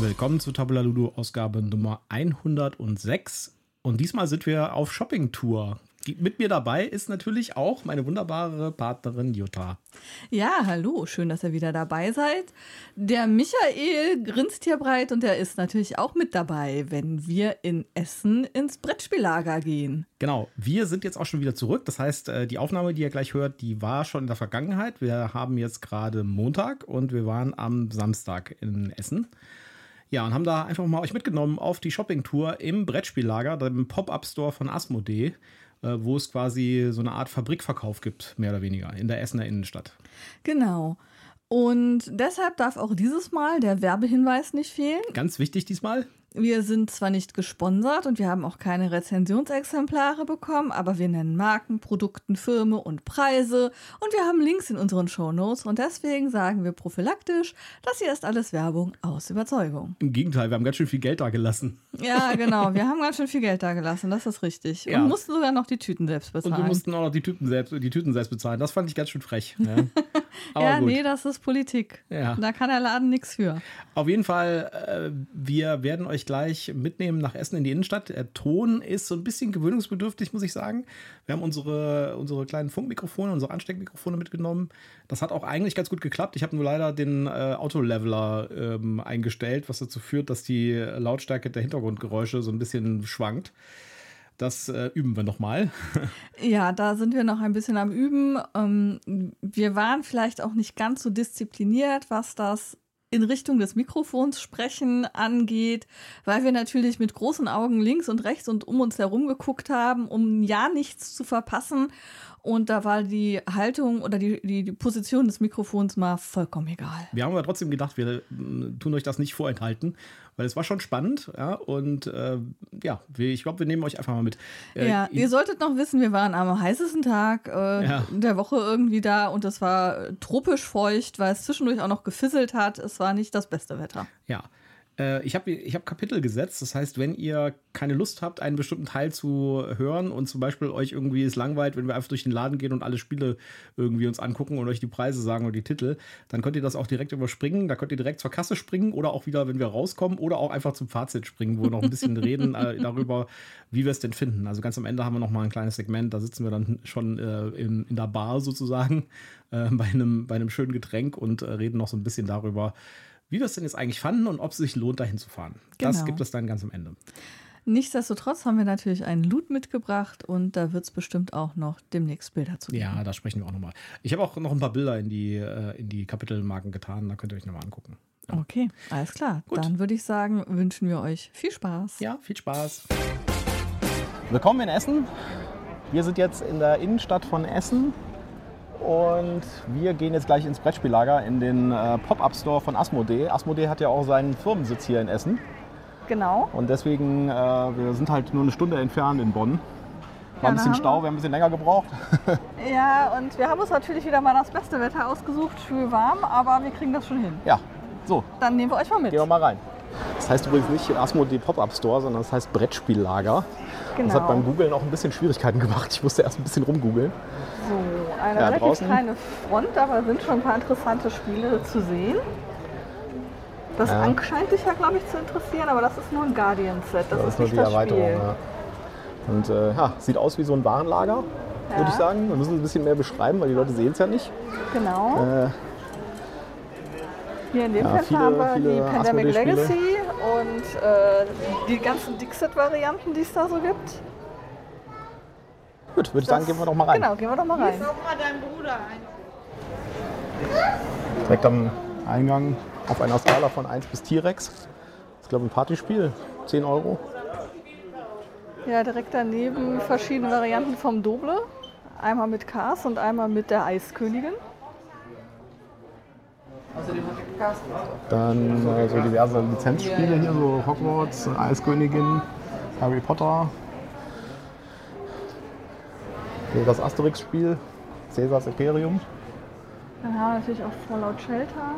Willkommen zu Tabula Ludo Ausgabe Nummer 106. Und diesmal sind wir auf Shopping-Tour. Mit mir dabei ist natürlich auch meine wunderbare Partnerin Jutta. Ja, hallo, schön, dass ihr wieder dabei seid. Der Michael grinst hier breit und er ist natürlich auch mit dabei, wenn wir in Essen ins Brettspiellager gehen. Genau, wir sind jetzt auch schon wieder zurück. Das heißt, äh, die Aufnahme, die ihr gleich hört, die war schon in der Vergangenheit. Wir haben jetzt gerade Montag und wir waren am Samstag in Essen. Ja, und haben da einfach mal euch mitgenommen auf die Shopping-Tour im Brettspiellager, dem Pop-Up-Store von Asmodee. Äh, wo es quasi so eine Art Fabrikverkauf gibt, mehr oder weniger, in der Essener Innenstadt. Genau. Und deshalb darf auch dieses Mal der Werbehinweis nicht fehlen. Ganz wichtig diesmal. Wir sind zwar nicht gesponsert und wir haben auch keine Rezensionsexemplare bekommen, aber wir nennen Marken, Produkten, Firmen und Preise und wir haben Links in unseren Shownotes und deswegen sagen wir prophylaktisch, das hier ist alles Werbung aus Überzeugung. Im Gegenteil, wir haben ganz schön viel Geld da gelassen. Ja, genau, wir haben ganz schön viel Geld da gelassen, das ist richtig. Ja. Und mussten sogar noch die Tüten selbst bezahlen. Und wir mussten auch noch die Tüten selbst, die Tüten selbst bezahlen. Das fand ich ganz schön frech. Ja, ja nee, das ist Politik. Ja. Da kann der Laden nichts für. Auf jeden Fall, äh, wir werden euch gleich mitnehmen nach Essen in die Innenstadt. Der Ton ist so ein bisschen gewöhnungsbedürftig, muss ich sagen. Wir haben unsere, unsere kleinen Funkmikrofone, unsere Ansteckmikrofone mitgenommen. Das hat auch eigentlich ganz gut geklappt. Ich habe nur leider den äh, Autoleveler ähm, eingestellt, was dazu führt, dass die Lautstärke der Hintergrundgeräusche so ein bisschen schwankt. Das äh, üben wir nochmal. ja, da sind wir noch ein bisschen am Üben. Ähm, wir waren vielleicht auch nicht ganz so diszipliniert, was das in Richtung des Mikrofons sprechen angeht, weil wir natürlich mit großen Augen links und rechts und um uns herum geguckt haben, um ja nichts zu verpassen. Und da war die Haltung oder die, die, die, Position des Mikrofons mal vollkommen egal. Wir haben aber trotzdem gedacht, wir äh, tun euch das nicht vorenthalten, weil es war schon spannend. Ja, und äh, ja, ich glaube, wir nehmen euch einfach mal mit. Äh, ja, ihr solltet noch wissen, wir waren am heißesten Tag äh, ja. der Woche irgendwie da und es war tropisch feucht, weil es zwischendurch auch noch gefisselt hat. Es war nicht das beste Wetter. Ja. Äh, ich habe ich hab Kapitel gesetzt. Das heißt, wenn ihr keine Lust habt, einen bestimmten Teil zu hören und zum Beispiel euch irgendwie es langweilt, wenn wir einfach durch den Laden gehen und alle Spiele irgendwie uns angucken und euch die Preise sagen oder die Titel, dann könnt ihr das auch direkt überspringen. Da könnt ihr direkt zur Kasse springen oder auch wieder, wenn wir rauskommen, oder auch einfach zum Fazit springen, wo wir noch ein bisschen reden äh, darüber, wie wir es denn finden. Also ganz am Ende haben wir noch mal ein kleines Segment. Da sitzen wir dann schon äh, in, in der Bar sozusagen äh, bei, einem, bei einem schönen Getränk und äh, reden noch so ein bisschen darüber, wie wir es denn jetzt eigentlich fanden und ob es sich lohnt, dahin zu fahren. Genau. Das gibt es dann ganz am Ende. Nichtsdestotrotz haben wir natürlich einen Loot mitgebracht und da wird es bestimmt auch noch demnächst Bilder zu geben. Ja, da sprechen wir auch nochmal. Ich habe auch noch ein paar Bilder in die, äh, in die Kapitelmarken getan, da könnt ihr euch nochmal angucken. Ja. Okay, alles klar. Gut. Dann würde ich sagen, wünschen wir euch viel Spaß. Ja, viel Spaß. Willkommen in Essen. Wir sind jetzt in der Innenstadt von Essen und wir gehen jetzt gleich ins Brettspiellager in den äh, Pop-Up-Store von Asmodee. Asmodee hat ja auch seinen Firmensitz hier in Essen. Genau. Und deswegen, äh, wir sind halt nur eine Stunde entfernt in Bonn. War ja, ein bisschen Stau, wir haben ein bisschen länger gebraucht. ja, und wir haben uns natürlich wieder mal das beste Wetter ausgesucht, schön warm, aber wir kriegen das schon hin. Ja, so. Dann nehmen wir euch mal mit. Gehen wir mal rein. Das heißt übrigens nicht Asmodee Pop-Up Store, sondern das heißt Brettspiellager. Genau. Das hat beim Googlen auch ein bisschen Schwierigkeiten gemacht. Ich musste erst ein bisschen rumgoogeln. So, eine ja, relativ draußen. kleine Front, aber sind schon ein paar interessante Spiele zu sehen. Das ja. scheint dich ja, glaube ich, zu interessieren, aber das ist nur ein Guardian-Set. Das, das, ist, nur die das Erweiterung. Spiel. Ja. Und äh, ja, sieht aus wie so ein Warenlager, ja. würde ich sagen. Wir müssen es ein bisschen mehr beschreiben, weil die Leute sehen es ja nicht. Genau. Äh, hier in dem ja, Fenster viele, haben wir die Pandemic Legacy und äh, die ganzen Dixit-Varianten, die es da so gibt. Gut, würde ich sagen, gehen wir doch mal rein. Genau, gehen wir doch mal rein. Hier mal deinen Bruder ein. Direkt am Eingang auf einer Skala von 1 bis T-Rex. Das ist, glaube ich, ein Partyspiel. 10 Euro. Ja, direkt daneben verschiedene Varianten vom Doble. Einmal mit Cars und einmal mit der Eiskönigin. Dann äh, so diverse Lizenzspiele hier, so Hogwarts, Eiskönigin, Harry Potter. Das Asterix-Spiel, Caesars Imperium. Dann haben wir natürlich auch Fallout Shelter.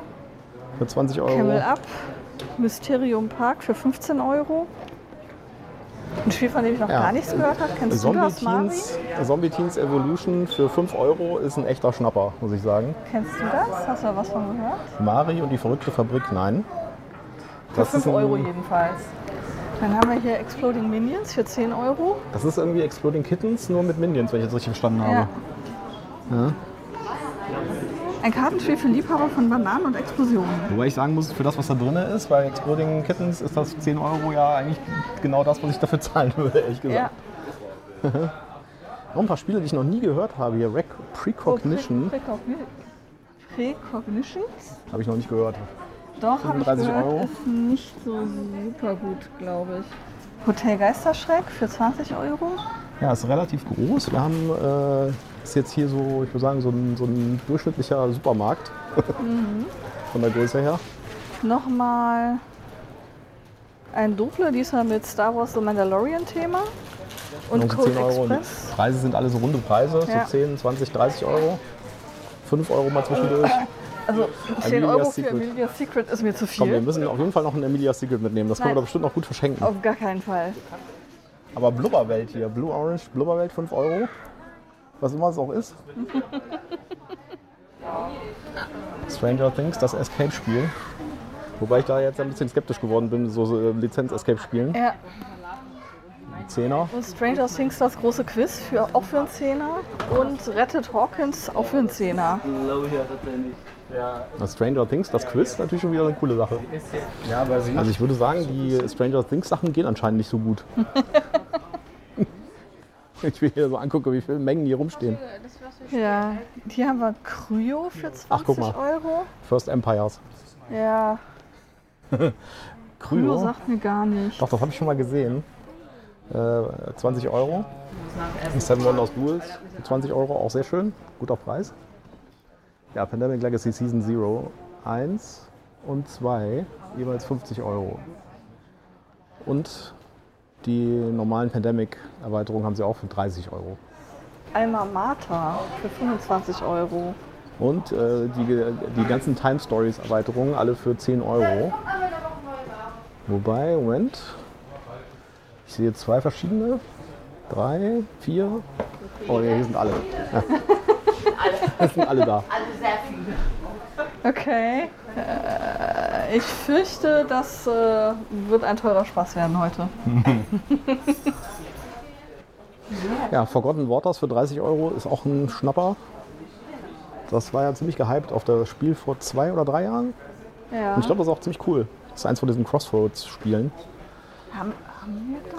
Für 20 Euro. Camel Up, Mysterium Park für 15 Euro. Ein Spiel, von dem ich noch ja. gar nichts gehört habe. Kennst Zombie du das, Teens, Zombie Teens Evolution für 5 Euro ist ein echter Schnapper, muss ich sagen. Kennst du das? Hast du da was von gehört? Mari und die verrückte Fabrik, nein. Für 5 Euro jedenfalls. Dann haben wir hier Exploding Minions für 10 Euro. Das ist irgendwie Exploding Kittens, nur mit Minions, wenn ich das richtig verstanden habe. Ja. Ein Kartenspiel für Liebhaber von Bananen und Explosionen. Wobei ich sagen muss, für das, was da drin ist, bei Exploding Kittens ist das 10 Euro ja eigentlich genau das, was ich dafür zahlen würde, ehrlich gesagt. Ja. Noch ein paar Spiele, die ich noch nie gehört habe. Hier Rec Precognition Precogni- Precognition? habe ich noch nicht gehört. Doch, habe ich 35 gehört, Euro. ist nicht so super gut, glaube ich. Hotel Geisterschreck für 20 Euro. Ja, ist relativ groß. Wir haben, äh, ist jetzt hier so, ich würde sagen, so ein, so ein durchschnittlicher Supermarkt. Von der Größe her. Nochmal ein Dunkle, diesmal mit Star Wars The Mandalorian Thema. Und Noch so Code 10 Euro. Und Express. Preise sind alle so runde Preise, Ja. so 10, 20, 30 Euro. 5 Euro mal zwischendurch. Also 10 Amelia's Euro für Secret. Amelia's Secret ist mir zu Komm, wir viel. müssen auf jeden Fall noch ein Emilia Secret mitnehmen. Das können wir doch bestimmt noch gut verschenken. Auf gar keinen Fall. Aber Blubberwelt hier, Blue Orange, Blubberwelt 5 Euro. Was immer es auch ist. Stranger Things, das Escape-Spiel. Wobei ich da jetzt ein bisschen skeptisch geworden bin, so so, äh, Lizenz-Escape-Spielen. Ja. Zehner. Und Stranger Things das große Quiz für, auch für einen Zehner. Und Rettet Hawkins auch für einen Zehner. Das Stranger Things, das Quiz, natürlich schon wieder eine coole Sache. Also ich würde sagen, die Stranger Things Sachen gehen anscheinend nicht so gut. ich will hier so angucke, wie viele Mengen hier rumstehen. Ja. Hier haben wir Kryo für 20 Ach, guck mal. Euro. First Empires. Ja. Kryo Kryo. sagt mir gar nicht. Doch, das habe ich schon mal gesehen. Äh, 20 Euro. Seven Wonders Duels für 20 Euro, auch sehr schön. Guter Preis. Ja, Pandemic Legacy Season 0 1 und 2 jeweils 50 Euro. Und die normalen Pandemic-Erweiterungen haben sie auch für 30 Euro. Alma Mater für 25 Euro. Und äh, die, die ganzen Time Stories Erweiterungen alle für 10 Euro. Wobei, Moment, ich sehe zwei verschiedene. Drei, vier. Oh ja, hier sind alle. Ja. Es sind alle da. Okay. Äh, ich fürchte, das äh, wird ein teurer Spaß werden heute. Ja, Forgotten Waters für 30 Euro ist auch ein Schnapper. Das war ja ziemlich gehypt auf das Spiel vor zwei oder drei Jahren. Ja. Und ich glaube, das ist auch ziemlich cool. Das ist eins von diesen Crossroads-Spielen. haben,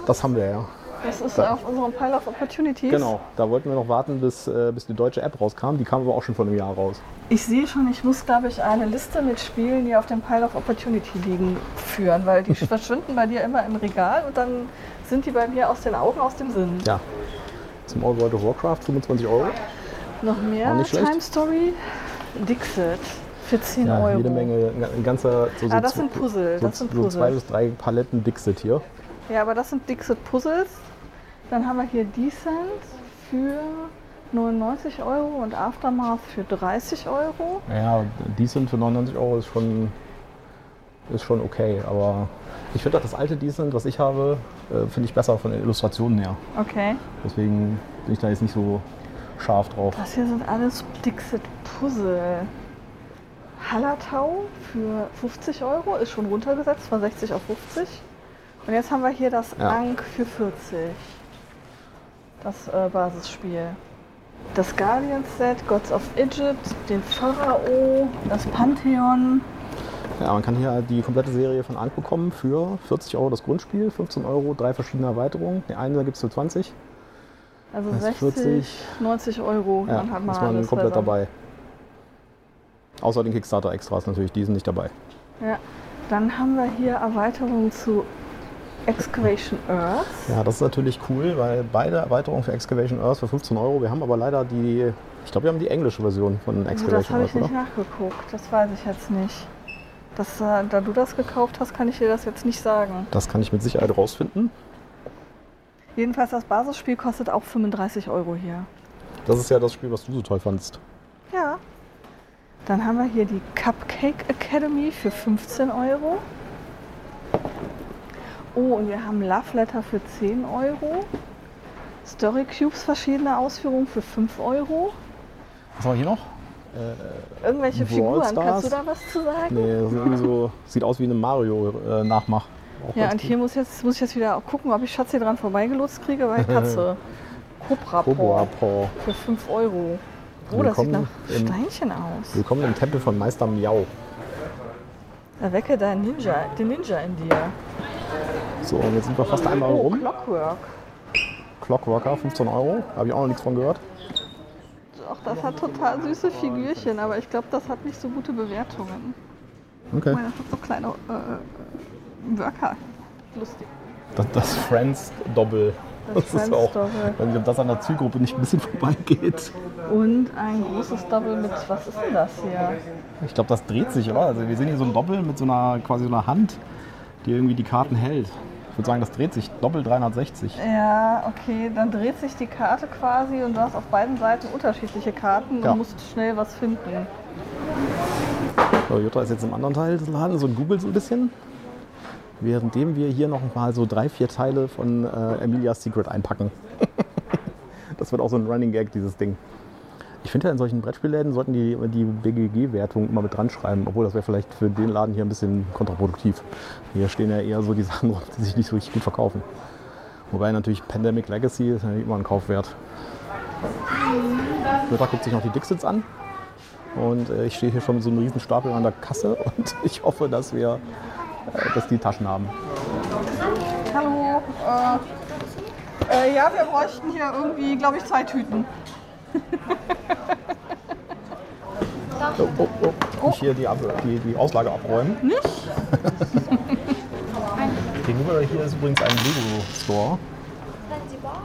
das? Haben wir ja. Das ist auf unserem Pile of Opportunities. Genau, da wollten wir noch warten, bis, äh, bis die deutsche App rauskam. Die kam aber auch schon vor einem Jahr raus. Ich sehe schon, ich muss, glaube ich, eine Liste mit Spielen, die auf dem Pile of Opportunity liegen, führen, weil die verschwinden bei dir immer im Regal und dann sind die bei mir aus den Augen, aus dem Sinn. Ja. Zum All World of Warcraft 25 Euro. Noch mehr. Time Story. Dixit für 10 Ja, Euro. jede Menge, ein ganzer. So, so Ah, das sind Puzzle, So, das sind so Puzzle. zwei bis drei Paletten Dixit hier. Ja, aber das sind Dixit Puzzles. Dann haben wir hier Descent für 99 Euro und Aftermath für 30 Euro. Ja, sind für 99 Euro ist schon, ist schon okay. Aber ich finde auch das alte Decent, was ich habe, äh, finde ich besser von den Illustrationen her. Okay. Deswegen bin ich da jetzt nicht so scharf drauf. Das hier sind alles Dixit Puzzle. Hallertau für 50 Euro ist schon runtergesetzt von 60 auf 50. Und jetzt haben wir hier das Ja. Ankh für 40. Das äh, Basisspiel. Das Guardian Set, Gods of Egypt, den Pharao, das Pantheon. Ja, man kann hier die komplette Serie von Ankh bekommen für 40 Euro das Grundspiel, 15 Euro drei verschiedene Erweiterungen. Die eine gibt es für 20. Also Das ist 60, 40. 90 Euro. Ja, dann hat man ist man alles komplett dabei. Außer den Kickstarter-Extras natürlich, die sind nicht dabei. Ja. Dann haben wir hier Erweiterungen zu Excavation Earth. Ja, das ist natürlich cool, weil beide Erweiterungen für Excavation Earth für 15 Euro. Wir haben aber leider die, ich glaube, wir haben die englische Version von Oh, das Excavation habe Earth, ich nicht oder? nachgeguckt. Das weiß ich jetzt nicht. Das, äh, da du das gekauft hast, kann ich dir das jetzt nicht sagen. Das kann ich mit Sicherheit rausfinden. Jedenfalls das Basisspiel kostet auch 35 Euro hier. Das ist ja das Spiel, was du so toll fandst. Ja. Dann haben wir hier die Cupcake Academy für 15 Euro. Oh, und wir haben Love Letter für 10 Euro. Story Cubes verschiedene Ausführungen für 5 Euro. Was haben wir hier noch? Irgendwelche Brawl Figuren, kannst du da was zu sagen? Nee, so, sieht aus wie eine Mario-Nachmach. Ja, und hier muss, jetzt, muss ich jetzt wieder auch gucken, ob ich Schatz hier dran vorbeigelotst kriege, weil Katze. Cobra Paw für 5 Euro. Oh, das sieht nach im- Steinchen aus. Willkommen im Tempel von Meister Miau. Erwecke deinen Ninja, den Ninja in dir. So, und jetzt sind wir fast einmal rum. Clockwork. Clockworker, 15 Euro. Habe ich auch noch nichts von gehört. Doch, das hat total süße Figürchen, aber ich glaube, das hat nicht so gute Bewertungen. Okay. Weil das hat so kleine äh, Worker. Lustig. Das, das Friends-Doppel. Das ist auch. Friends-Doppel. Ich das an der Zielgruppe nicht ein bisschen vorbeigeht. Und ein großes Doppel mit, was ist denn das hier? Ich glaube, das dreht sich, oder? Also wir sehen hier so ein Doppel mit so einer quasi so einer Hand, die irgendwie die Karten hält. Ich würde sagen, das dreht sich. Doppel 360. Ja, okay, dann dreht sich die Karte quasi und du hast auf beiden Seiten unterschiedliche Karten Ja. und musst schnell was finden. So, Jutta ist jetzt im anderen Teil des Ladens und googelt so ein bisschen. Währenddem wir hier noch mal so drei, vier Teile von äh, Emilia's Secret einpacken. das wird auch so ein Running Gag, dieses Ding. Ich finde ja in solchen Brettspielläden sollten die die BGG-Wertung immer mit dran schreiben, obwohl das wäre vielleicht für den Laden hier ein bisschen kontraproduktiv. Hier stehen ja eher so die Sachen rum, die sich nicht so richtig gut verkaufen. Wobei natürlich Pandemic Legacy ist natürlich immer ein Kaufwert. Jutta guckt sich noch die Dixits an. Und äh, ich stehe hier schon mit so einem riesen Stapel an der Kasse und ich hoffe, dass wir äh, dass die Taschen haben. Hallo, äh, äh, ja, wir bräuchten hier irgendwie, glaube ich, zwei Tüten. Oh, oh, oh. Nicht hier die, die, die Auslage abräumen. Nicht? Gegenüber hier ist übrigens ein Lego-Store.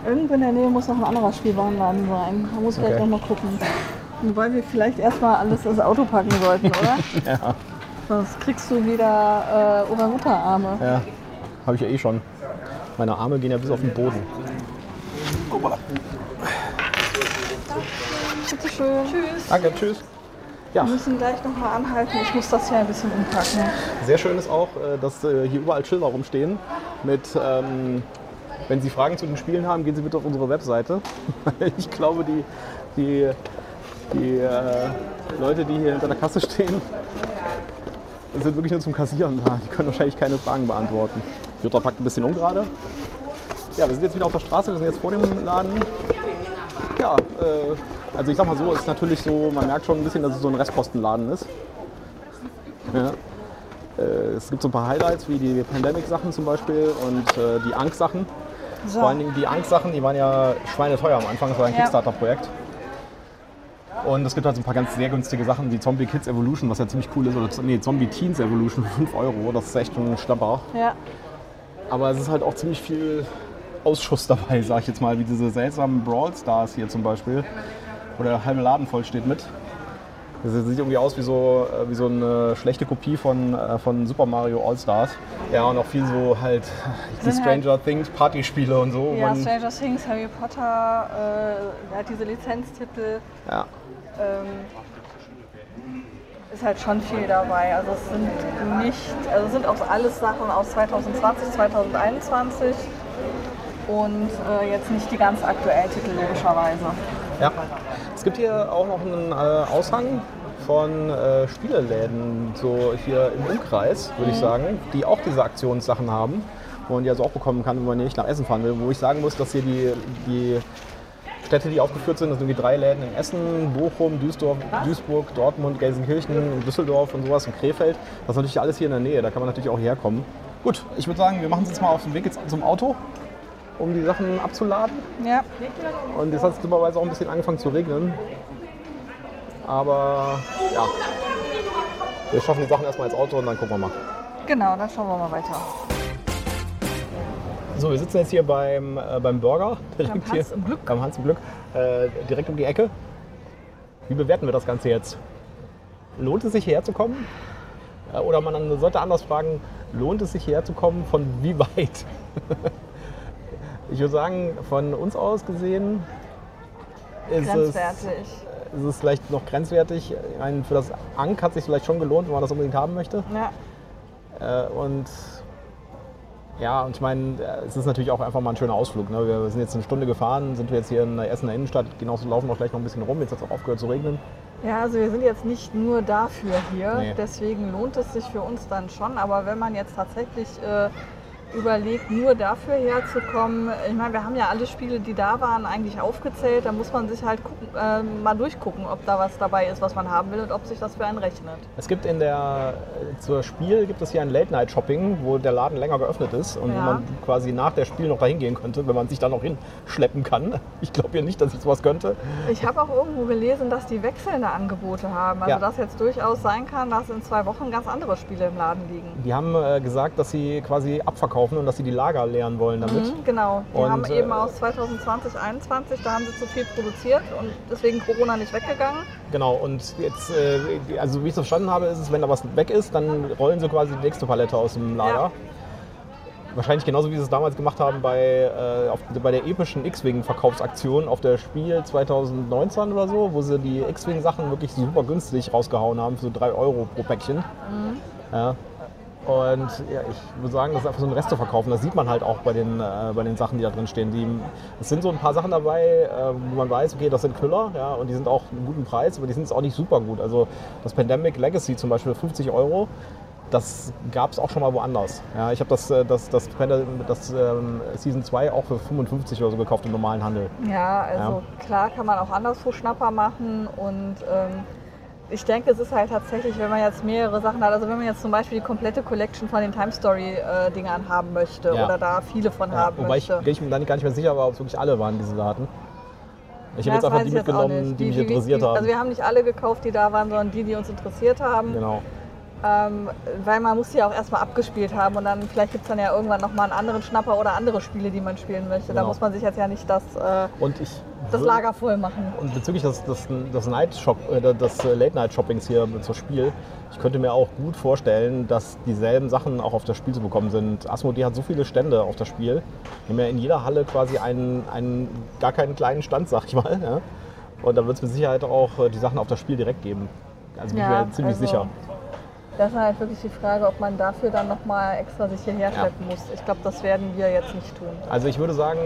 Irgendwo in der Nähe muss noch ein anderer Spielwarenladen sein. Da muss ich Okay. gleich noch mal gucken. Wobei wir vielleicht erstmal alles ins Auto packen sollten, oder? Ja, Sonst kriegst du wieder äh, Orang-Utan-Arme. ja. habe ich ja eh schon. Meine Arme gehen ja bis auf den Boden. Bitte schön. Tschüss. Danke, tschüss. Ja, Wir müssen gleich noch mal anhalten. Ich muss das hier ein bisschen umpacken. sehr schön ist auch, äh, dass äh, hier überall Schilder rumstehen mit, ähm, wenn Sie Fragen zu den Spielen haben, gehen Sie bitte auf unsere Webseite. Ich glaube, die, die, die äh, Leute, die hier hinter der Kasse stehen, sind wirklich nur zum Kassieren da. Die können wahrscheinlich keine Fragen beantworten. Jutta packt ein bisschen um gerade. Ja, wir sind jetzt wieder auf der Straße, wir sind jetzt vor dem Laden. Ja, äh, also ich sag mal so, ist natürlich so, man merkt schon ein bisschen, dass es so ein Restpostenladen ist. Ja. Äh, es gibt so ein paar Highlights, wie die Pandemic-Sachen zum Beispiel und äh, die Angst-Sachen. So. Vor allen Dingen die Angst-Sachen, die waren ja schweineteuer am Anfang, das war ein Ja. Kickstarter-Projekt. Und es gibt halt so ein paar ganz sehr günstige Sachen wie Zombie Kids Evolution, was ja ziemlich cool ist, oder nee, Zombie Teens Evolution für 5 Euro, das ist echt ein Schnapper. Ja. Aber es ist halt auch ziemlich viel Ausschuss dabei, sag ich jetzt mal, wie diese seltsamen Brawl Stars hier zum Beispiel, wo der halbe Laden voll steht mit. Das sieht irgendwie aus wie so, äh, wie so eine schlechte Kopie von, äh, von Super Mario All-Stars. Ja, und auch viel so halt die Sind halt- Stranger Things Partyspiele und so. Ja, man, Stranger Things, Harry Potter, äh, hat diese Lizenztitel. ja. Ähm, ist halt schon viel dabei. Also es sind nicht, also es sind auch alles Sachen aus 2020, 2021 und äh, jetzt nicht die ganz aktuellen Titel logischerweise. Ja. Es gibt hier auch noch einen äh, Aushang von äh, Spieleläden, so hier im Umkreis, würde ich sagen, die auch diese Aktionssachen haben, wo man die also auch bekommen kann, wenn man nicht nach Essen fahren will. Wo ich sagen muss, dass hier die, die Städte, die aufgeführt sind, das sind irgendwie drei Läden in Essen, Bochum, Duisburg, Duisburg Dortmund, Gelsenkirchen, Düsseldorf und sowas und Krefeld. Das ist natürlich alles hier in der Nähe, da kann man natürlich auch herkommen. Gut, ich würde sagen, wir machen uns jetzt mal auf den Weg jetzt zum Auto, um die Sachen abzuladen. Ja, Und jetzt hat es dummerweise auch ein bisschen angefangen zu regnen. Aber ja, wir schaffen die Sachen erstmal ins Auto und dann gucken wir mal. genau, dann schauen wir mal weiter. So, wir sitzen jetzt hier beim, äh, beim Burger. Direkt Hans hier, im Glück. Beim Hans im Glück. Äh, direkt um die Ecke. Wie bewerten wir das Ganze jetzt? Lohnt es sich hierher zu kommen? Äh, oder man sollte anders fragen, lohnt es sich hierher zu kommen? Von wie weit? ich würde sagen, von uns aus gesehen ist es ist es vielleicht noch grenzwertig. Meine, für das Ank hat sich vielleicht schon gelohnt, wenn man das unbedingt haben möchte. Ja, Äh, und Ja, und ich meine, es ist natürlich auch einfach mal ein schöner Ausflug. Ne? Wir sind jetzt eine Stunde gefahren, sind wir jetzt hier in der Essener Innenstadt, genauso laufen auch gleich noch ein bisschen rum. Jetzt hat es auch aufgehört zu regnen. Ja, also wir sind jetzt nicht nur dafür hier, Nee. deswegen lohnt es sich für uns dann schon. Aber wenn man jetzt tatsächlich äh, überlegt, nur dafür herzukommen, ich meine, wir haben ja alle Spiele, die da waren, eigentlich aufgezählt. Da muss man sich halt gucken, äh, mal durchgucken, ob da was dabei ist, was man haben will und ob sich das für einen rechnet. Es gibt in der, äh, zur Spiel gibt es hier ein Late-Night-Shopping, wo der Laden länger geöffnet ist und Ja. wo man quasi nach der Spiel noch dahin gehen könnte, wenn man sich da noch hinschleppen kann. Ich glaube ja nicht, dass ich sowas könnte. Ich habe auch irgendwo gelesen, dass die wechselnde Angebote haben. Also Ja. dass jetzt durchaus sein kann, dass in zwei Wochen ganz andere Spiele im Laden liegen. Die haben äh, gesagt, dass sie quasi abverkaufen und dass sie die Lager leeren wollen damit. Mhm, genau. Die Und, haben äh, eben aus 2020, 2021, da haben sie zu viel produziert und deswegen Corona nicht weggegangen. Genau, und jetzt, äh, also wie ich es verstanden habe, ist es, wenn da was weg ist, dann rollen sie quasi die nächste Palette aus dem Lager. Ja. Wahrscheinlich genauso wie sie es damals gemacht haben bei, äh, auf, bei der epischen X-Wing-Verkaufsaktion auf der Spiel 2019 oder so, wo sie die X-Wing-Sachen wirklich super günstig rausgehauen haben für so 3 Euro pro Päckchen. Ja. Und ja, ich würde sagen, das ist einfach so ein Rest zu verkaufen. Das sieht man halt auch bei den, äh, bei den Sachen, die da drin stehen. Die, es sind so ein paar Sachen dabei, äh, wo man weiß, okay, das sind Knüller ja, und die sind auch einen guten Preis, aber die sind jetzt auch nicht super gut. Also das Pandemic Legacy zum Beispiel 50 Euro, das gab es auch schon mal woanders. Ja, ich habe das, äh, das, das, Panda- das ähm, Season 2 auch für 55 oder so gekauft im normalen Handel. Ja, also klar kann man auch anderswo Schnapper machen und ähm, ich denke, es ist halt tatsächlich, wenn man jetzt mehrere Sachen hat, also wenn man jetzt zum Beispiel die komplette Collection von den Time Story äh, haben möchte Ja. oder da viele von Ja, haben wobei ich, möchte. ich mir dann gar nicht mehr sicher war, ob es wirklich alle waren, diese Daten. Ich habe jetzt einfach die mitgenommen, nicht. die, mich interessiert die, haben. Also wir haben nicht alle gekauft, die da waren, sondern die, die uns interessiert haben. genau. Ähm, weil man muss die ja auch erstmal abgespielt haben und dann vielleicht gibt es dann ja irgendwann nochmal einen anderen Schnapper oder andere Spiele, die man spielen möchte. Da Genau. muss man sich jetzt ja nicht das, äh, Und ich das Lager voll machen. Und bezüglich des, des, des, Night Shop, äh, des Late-Night-Shoppings hier zur Spiel, ich könnte mir auch gut vorstellen, dass dieselben Sachen auch auf das Spiel zu bekommen sind. Asmodee hat so viele Stände auf das Spiel. Wir haben ja in jeder Halle quasi einen, einen gar keinen kleinen Stand, sag ich mal. Ja? Und da wird es mit Sicherheit auch äh, die Sachen auf das Spiel direkt geben. Also bin ich mir ziemlich also, sicher. Das ist halt wirklich die Frage, ob man dafür dann nochmal extra sich hierher schleppen muss. Ich glaube, das werden wir jetzt nicht tun. Also ich würde sagen,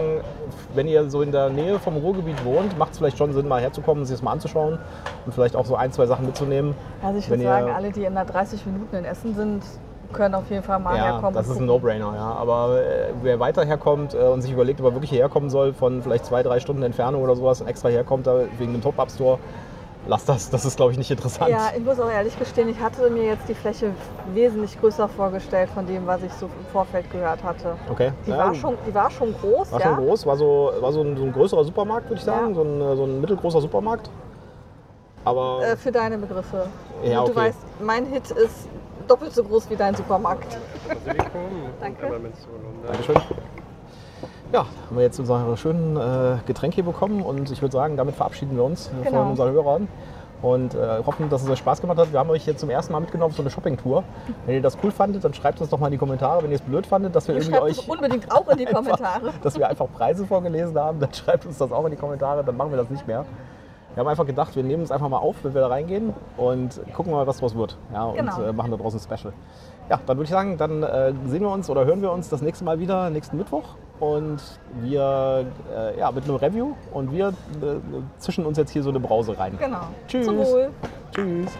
wenn ihr so in der Nähe vom Ruhrgebiet wohnt, macht es vielleicht schon Sinn, mal herzukommen, sich das mal anzuschauen und vielleicht auch so ein, zwei Sachen mitzunehmen. Also ich würde sagen, alle, die in der 30 Minuten in Essen sind, können auf jeden Fall mal Ja, herkommen. das ist ein. No-Brainer, ja. Aber äh, wer weiter herkommt äh, und sich überlegt, ob er wirklich hierher kommen soll, von vielleicht zwei, drei Stunden Entfernung oder sowas und extra herkommt, da wegen dem Top-Up-Store, lasst das. Das ist, glaube ich, nicht interessant. Ja, ich muss auch ehrlich gestehen, ich hatte mir jetzt die Fläche wesentlich größer vorgestellt von dem, was ich so im Vorfeld gehört hatte. Okay. Die, ja, war, schon, die war schon groß, war ja. schon groß, war so, war so, ein, so ein größerer Supermarkt, würde ich sagen. Ja. So, ein, äh, so ein mittelgroßer Supermarkt. Aber Äh, für deine Begriffe. Ja, Und okay. Du weißt, mein Hit ist doppelt so groß wie dein Supermarkt. Danke. Dankeschön. Ja, haben wir jetzt unsere schönen äh, Getränke hier bekommen und ich würde sagen, damit verabschieden wir uns Genau. von unseren Hörern und äh, hoffen, dass es euch Spaß gemacht hat. Wir haben euch hier zum ersten Mal mitgenommen so eine Shoppingtour. Wenn ihr das cool fandet, dann schreibt uns doch mal in die Kommentare. Wenn ihr es blöd fandet, dass wir irgendwie Schreibt es euch unbedingt auch in die Kommentare. dass wir einfach Preise vorgelesen haben, dann schreibt uns das auch in die Kommentare, dann machen wir das nicht mehr. Wir haben einfach gedacht, wir nehmen es einfach mal auf, wenn wir da reingehen und gucken mal, was daraus wird. Ja, und Genau. äh, machen da draußen ein Special. Ja, dann würde ich sagen, dann äh, sehen wir uns oder hören wir uns das nächste Mal wieder nächsten Mittwoch und wir äh, ja, mit einem Review und wir äh, zischen uns jetzt hier so eine Brause rein. Genau. Tschüss. Zum Wohl. Tschüss.